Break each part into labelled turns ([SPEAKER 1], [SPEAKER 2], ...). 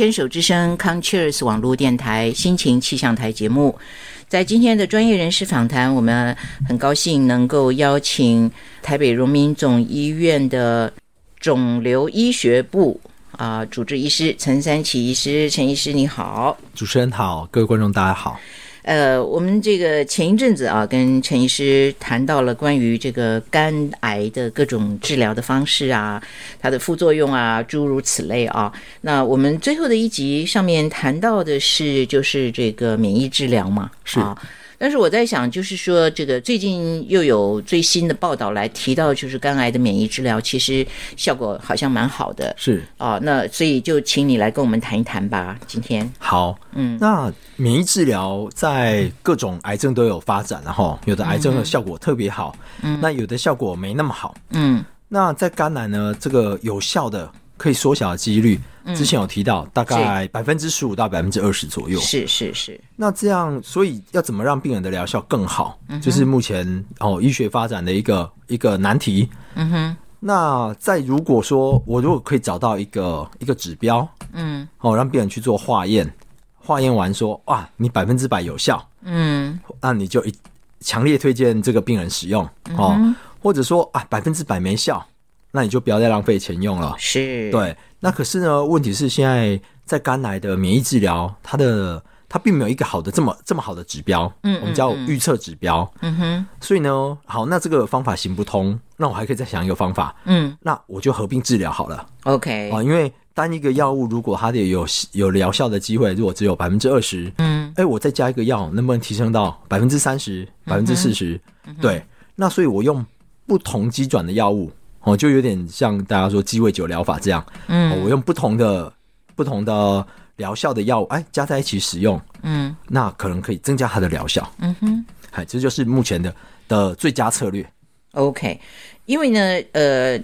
[SPEAKER 1] 牵手之声康 Cheers 网络电台心情气象台节目，在今天的专业人士访谈，我们很高兴能够邀请台北荣民总医院的肿瘤医学部啊主治医师陈三奇医师，陈医师你好，
[SPEAKER 2] 主持人好，各位观众大家好。
[SPEAKER 1] 呃，我们这个前一阵子啊，跟陈医师谈到了关于这个肝癌的各种治疗的方式啊，它的副作用啊，诸如此类啊。那我们最后的一集上面谈到的是，就是这个免疫治疗嘛，
[SPEAKER 2] 是
[SPEAKER 1] 啊。但是我在想，就是说，这个最近又有最新的报道来提到，就是肝癌的免疫治疗其实效果好像蛮好的，
[SPEAKER 2] 是
[SPEAKER 1] 啊。那所以就请你来跟我们谈一谈吧，今天。
[SPEAKER 2] 好，嗯，那免疫治疗在各种癌症都有发展，然后有的癌症的效果特别好，嗯，那有的效果没那么好，嗯。那在肝癌呢，这个有效的可以缩小的几率。之前有提到，大概百分之十五到百分之二十左右。
[SPEAKER 1] 是是是。
[SPEAKER 2] 那这样，所以要怎么让病人的疗效更好，就是目前哦医学发展的一个一个难题。嗯哼。那在如果说我如果可以找到一个一个指标，嗯，哦让病人去做化验，化验完说哇你百分之百有效，嗯，那你就一强烈推荐这个病人使用哦，或者说啊百分之百没效，那你就不要再浪费钱用了。
[SPEAKER 1] 是。
[SPEAKER 2] 对。那可是呢？问题是现在在肝癌的免疫治疗，它的它并没有一个好的这么这么好的指标，嗯，我们叫预测指标，嗯哼。所以呢，好，那这个方法行不通，那我还可以再想一个方法，嗯，那我就合并治疗好了
[SPEAKER 1] ，OK
[SPEAKER 2] 啊，因为单一个药物如果它的有有疗效的机会，如果只有百分之二十，嗯，哎，我再加一个药，能不能提升到百分之三十、百分之四十？对，那所以我用不同机转的药物。哦，就有点像大家说鸡尾酒疗法这样，嗯，我用不同的不同的疗效的药物，哎，加在一起使用，嗯，那可能可以增加它的疗效，嗯哼，哎，这就是目前的的最佳策略。
[SPEAKER 1] OK，因为呢，呃，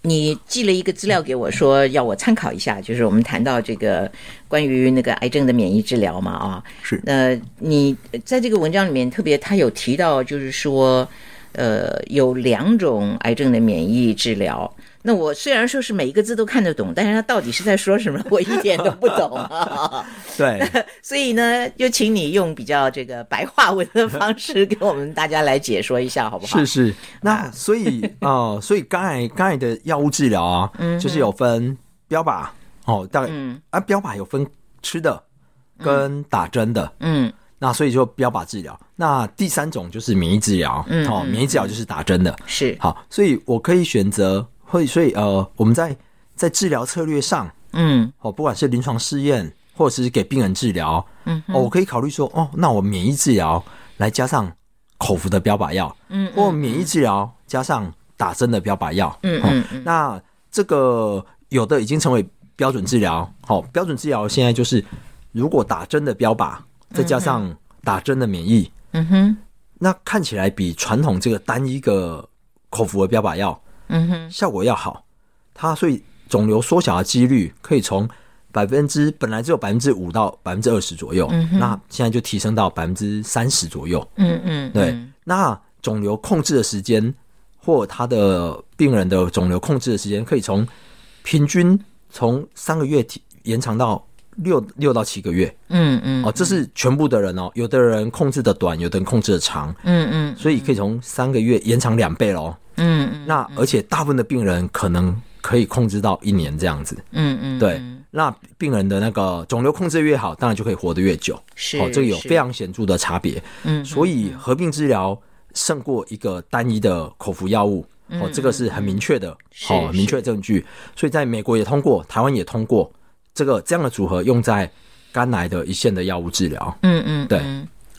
[SPEAKER 1] 你寄了一个资料给我说要我参考一下，就是我们谈到这个关于那个癌症的免疫治疗嘛，啊，
[SPEAKER 2] 是，
[SPEAKER 1] 呃你在这个文章里面特别他有提到，就是说。呃，有两种癌症的免疫治疗。那我虽然说是每一个字都看得懂，但是他到底是在说什么，我一点都不懂。
[SPEAKER 2] 对，
[SPEAKER 1] 所以呢，就请你用比较这个白话文的方式给我们大家来解说一下，好不好？
[SPEAKER 2] 是是。那所以啊，所以肝癌肝癌的药物治疗啊，就是有分标靶哦，大概啊标靶有分吃的跟打针的，嗯。那所以就标靶治疗。那第三种就是免疫治疗，嗯，好，免疫治疗就是打针的，
[SPEAKER 1] 是
[SPEAKER 2] 好。所以我可以选择，会所以呃，我们在在治疗策略上，嗯，哦，不管是临床试验或者是给病人治疗，嗯，哦，我可以考虑说，哦，那我免疫治疗来加上口服的标靶药，嗯，或免疫治疗加上打针的标靶药，嗯嗯。那这个有的已经成为标准治疗，好，标准治疗现在就是如果打针的标靶。再加上打针的免疫，嗯哼，那看起来比传统这个单一个口服的标靶药，嗯哼，效果要好。它所以肿瘤缩小的几率可以从百分之本来只有百分之五到百分之二十左右，嗯那现在就提升到百分之三十左右。嗯嗯，对。那肿瘤控制的时间或他的病人的肿瘤控制的时间，可以从平均从三个月提延长到。六六到七个月，嗯嗯，哦，这是全部的人哦，有的人控制的短，有的人控制的长，嗯嗯，所以可以从三个月延长两倍喽，嗯嗯，那而且大部分的病人可能可以控制到一年这样子，嗯嗯，对，那病人的那个肿瘤控制越好，当然就可以活得越久，
[SPEAKER 1] 是，
[SPEAKER 2] 哦，这个有非常显著的差别，嗯，所以合并治疗胜过一个单一的口服药物，哦，这个是很明确的，好，明确证据，所以在美国也通过，台湾也通过。这个这样的组合用在肝癌的一线的药物治疗，嗯嗯，对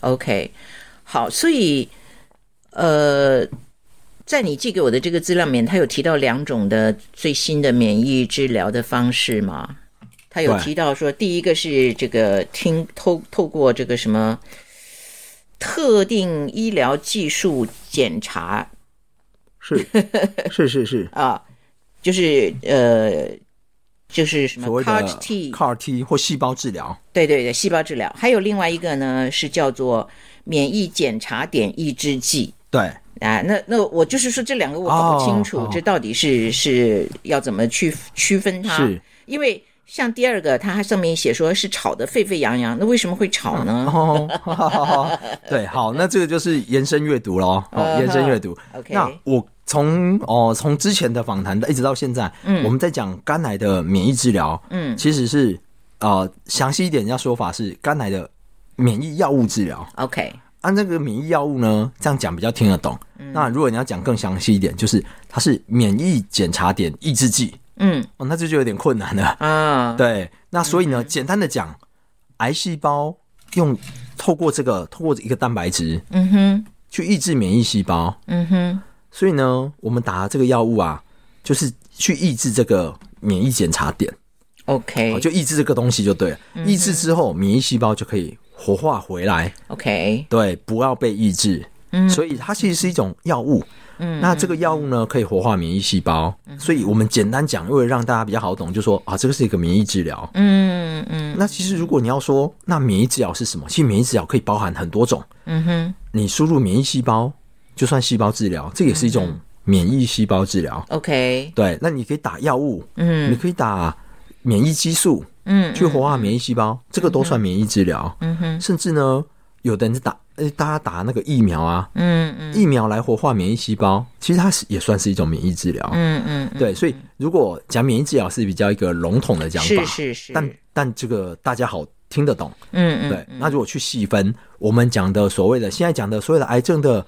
[SPEAKER 1] ，OK，好，所以呃，在你寄给我的这个资料里面，他有提到两种的最新的免疫治疗的方式吗？他有提到说，第一个是这个听透透过这个什么特定医疗技术检查，
[SPEAKER 2] 是是是是
[SPEAKER 1] 啊，就是呃。就是什么
[SPEAKER 2] CAR T、CAR T 或细胞治疗？
[SPEAKER 1] 对对对，细胞治疗。还有另外一个呢，是叫做免疫检查点抑制剂。
[SPEAKER 2] 对
[SPEAKER 1] 啊，那那我就是说这两个我搞不清楚，这到底是是要怎么去区分它？
[SPEAKER 2] 是，
[SPEAKER 1] 因为像第二个，它还上面写说是吵得沸沸扬扬，那为什么会吵呢？
[SPEAKER 2] 哦，对，好，那这个就是延伸阅读喽，哦，延伸阅读。
[SPEAKER 1] OK，
[SPEAKER 2] 那我从哦从之前的访谈的一直到现在，嗯，我们在讲肝癌的免疫治疗，嗯，其实是呃详细一点，要说法是肝癌的免疫药物治疗。
[SPEAKER 1] OK，
[SPEAKER 2] 按这个免疫药物呢，这样讲比较听得懂。那如果你要讲更详细一点，就是它是免疫检查点抑制剂。嗯，哦，那这就有点困难了嗯。对，那所以呢，简单的讲，癌细胞用透过这个透过一个蛋白质，嗯哼，去抑制免疫细胞，嗯哼。所以呢，我们打这个药物啊，就是去抑制这个免疫检查点
[SPEAKER 1] ，OK，
[SPEAKER 2] 就抑制这个东西就对了。抑制之后，免疫细胞就可以活化回来
[SPEAKER 1] ，OK，
[SPEAKER 2] 对，不要被抑制。嗯，所以它其实是一种药物。嗯，那这个药物呢，可以活化免疫细胞，所以我们简单讲，为了让大家比较好懂，就说啊，这个是一个免疫治疗。嗯嗯。那其实如果你要说，那免疫治疗是什么？其实免疫治疗可以包含很多种。嗯哼。你输入免疫细胞，就算细胞治疗，这也是一种免疫细胞治疗。
[SPEAKER 1] OK。
[SPEAKER 2] 对，那你可以打药物，嗯，你可以打免疫激素，嗯，去活化免疫细胞，这个都算免疫治疗。嗯哼。甚至呢，有的人是打。哎，大家打那个疫苗啊，嗯嗯，疫苗来活化免疫细胞，其实它是也算是一种免疫治疗，嗯嗯，对，所以如果讲免疫治疗是比较一个笼统的讲法，
[SPEAKER 1] 是是是，
[SPEAKER 2] 但但这个大家好听得懂，嗯嗯，对，那如果去细分，我们讲的所谓的现在讲的所有的癌症的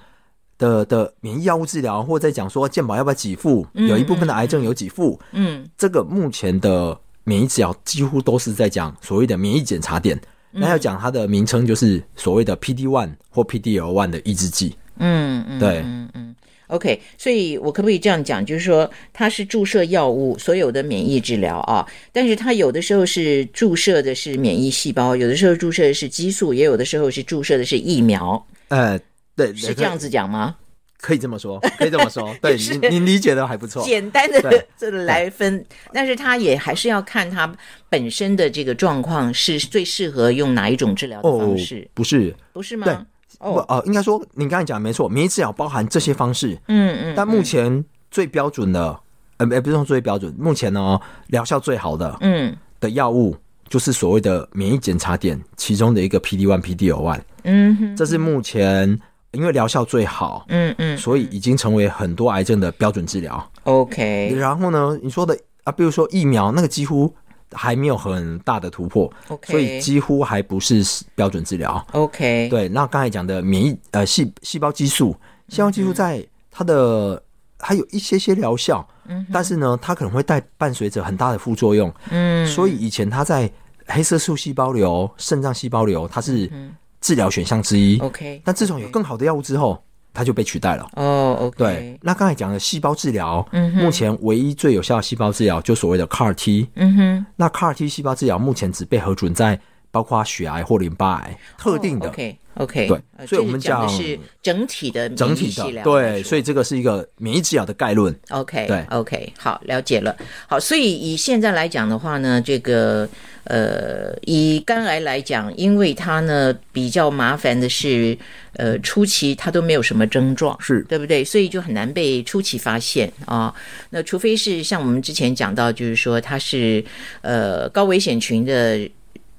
[SPEAKER 2] 的的免疫药物治疗，或者在讲说健保要不要给付，有一部分的癌症有给付，嗯，这个目前的免疫治疗几乎都是在讲所谓的免疫检查点。那要讲它的名称，就是所谓的 PD one 或 PDL one 的抑制剂。嗯嗯，对，嗯
[SPEAKER 1] 嗯，OK，所以我可不可以这样讲，就是说它是注射药物，所有的免疫治疗啊，但是它有的时候是注射的是免疫细胞，有的时候注射的是激素，也有的时候是注射的是疫苗。
[SPEAKER 2] 呃，对，
[SPEAKER 1] 是这样子讲吗？
[SPEAKER 2] 可以这么说，可以这么说，对你你理解的还不错。
[SPEAKER 1] 简单的这来分，但是他也还是要看他本身的这个状况是最适合用哪一种治疗的方式。
[SPEAKER 2] 不是，
[SPEAKER 1] 不是吗？
[SPEAKER 2] 对，哦呃，应该说你刚才讲的没错，免疫治疗包含这些方式。嗯嗯。但目前最标准的，呃，不是说最标准，目前呢疗效最好的，嗯，的药物就是所谓的免疫检查点其中的一个 PD one、PDL one。嗯哼，这是目前。因为疗效最好，嗯嗯，所以已经成为很多癌症的标准治疗。
[SPEAKER 1] OK，
[SPEAKER 2] 然后呢，你说的啊，比如说疫苗，那个几乎还没有很大的突破
[SPEAKER 1] ，OK，
[SPEAKER 2] 所以几乎还不是标准治疗。
[SPEAKER 1] OK，
[SPEAKER 2] 对。那刚才讲的免疫呃细细胞激素，细胞激素在它的还有一些些疗效，嗯，但是呢，它可能会带伴随着很大的副作用，嗯，所以以前它在黑色素细胞瘤、肾脏细胞瘤，它是。治疗选项之一
[SPEAKER 1] ，OK，
[SPEAKER 2] 但自从有更好的药物之后，它就被取代了。
[SPEAKER 1] 哦，OK，
[SPEAKER 2] 对。那刚才讲的细胞治疗，嗯，目前唯一最有效的细胞治疗就所谓的 CAR-T，嗯哼。那 CAR-T 细胞治疗目前只被核准在包括血癌或淋巴癌特定的。
[SPEAKER 1] OK，
[SPEAKER 2] 对，所以我们
[SPEAKER 1] 讲的是整体的
[SPEAKER 2] 整体的对，所以这个是一个免疫治疗的概论。
[SPEAKER 1] OK，
[SPEAKER 2] 对
[SPEAKER 1] ，OK，好，了解了。好，所以以现在来讲的话呢，这个呃，以肝癌来讲，因为它呢比较麻烦的是，呃，初期它都没有什么症状，
[SPEAKER 2] 是
[SPEAKER 1] 对不对？所以就很难被初期发现啊。那除非是像我们之前讲到，就是说它是呃高危险群的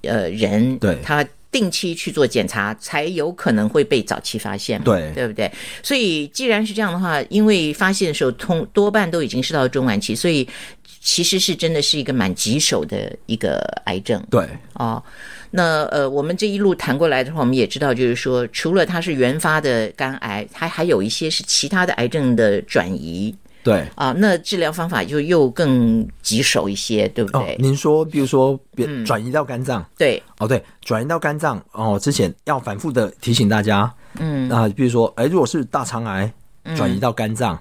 [SPEAKER 1] 呃人，
[SPEAKER 2] 对
[SPEAKER 1] 他。定期去做检查，才有可能会被早期发现，
[SPEAKER 2] 对
[SPEAKER 1] 对不对？所以既然是这样的话，因为发现的时候通多半都已经是到中晚期，所以其实是真的是一个蛮棘手的一个癌症。
[SPEAKER 2] 对
[SPEAKER 1] 哦，那呃，我们这一路谈过来的话，我们也知道，就是说，除了它是原发的肝癌，它还有一些是其他的癌症的转移。
[SPEAKER 2] 对。
[SPEAKER 1] 啊，那治疗方法就又更棘手一些，对不对？
[SPEAKER 2] 您说，比如说，别转移到肝脏，
[SPEAKER 1] 对，
[SPEAKER 2] 哦，对，转移到肝脏，哦，之前要反复的提醒大家，嗯，啊，比如说，哎，如果是大肠癌转移到肝脏，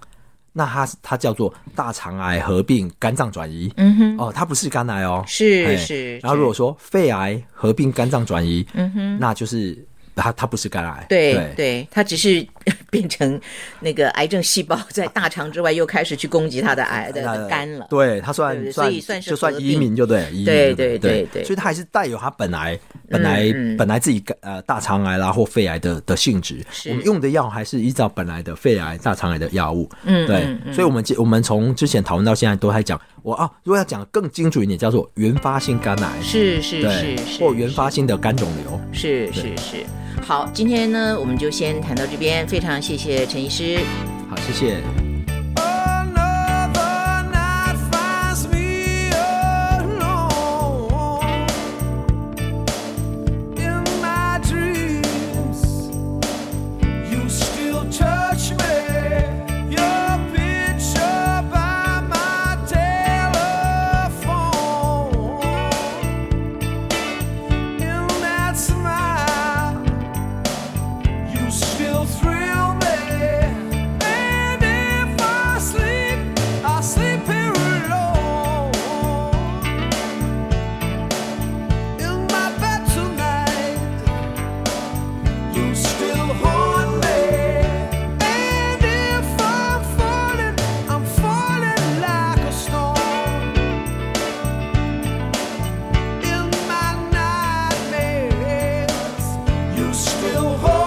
[SPEAKER 2] 那它它叫做大肠癌合并肝脏转移，嗯哼，哦，它不是肝癌哦，
[SPEAKER 1] 是是。
[SPEAKER 2] 然后如果说肺癌合并肝脏转移，嗯哼，那就是。它它不是肝癌，
[SPEAKER 1] 对。对，它只是 变成那个癌症细胞在大肠之外又开始去攻击他的 癌的肝了。
[SPEAKER 2] 对他算
[SPEAKER 1] 所以算是
[SPEAKER 2] 就算移民就对，
[SPEAKER 1] 对对对对，
[SPEAKER 2] 所以他还是带有他本来本来本来自己呃大肠癌啦或肺癌的的性质。我们用的药还是依照本来的肺癌、大肠癌的药物。嗯，对，所以我们我们从之前讨论到现在都在讲，我啊，如果要讲更精准一点，叫做原发性肝癌，
[SPEAKER 1] 是是是是，
[SPEAKER 2] 或原发性的肝肿瘤，
[SPEAKER 1] 是是是。好，今天呢，我们就先谈到这边，非常谢谢陈医师。
[SPEAKER 2] 好，谢谢。Eu vou.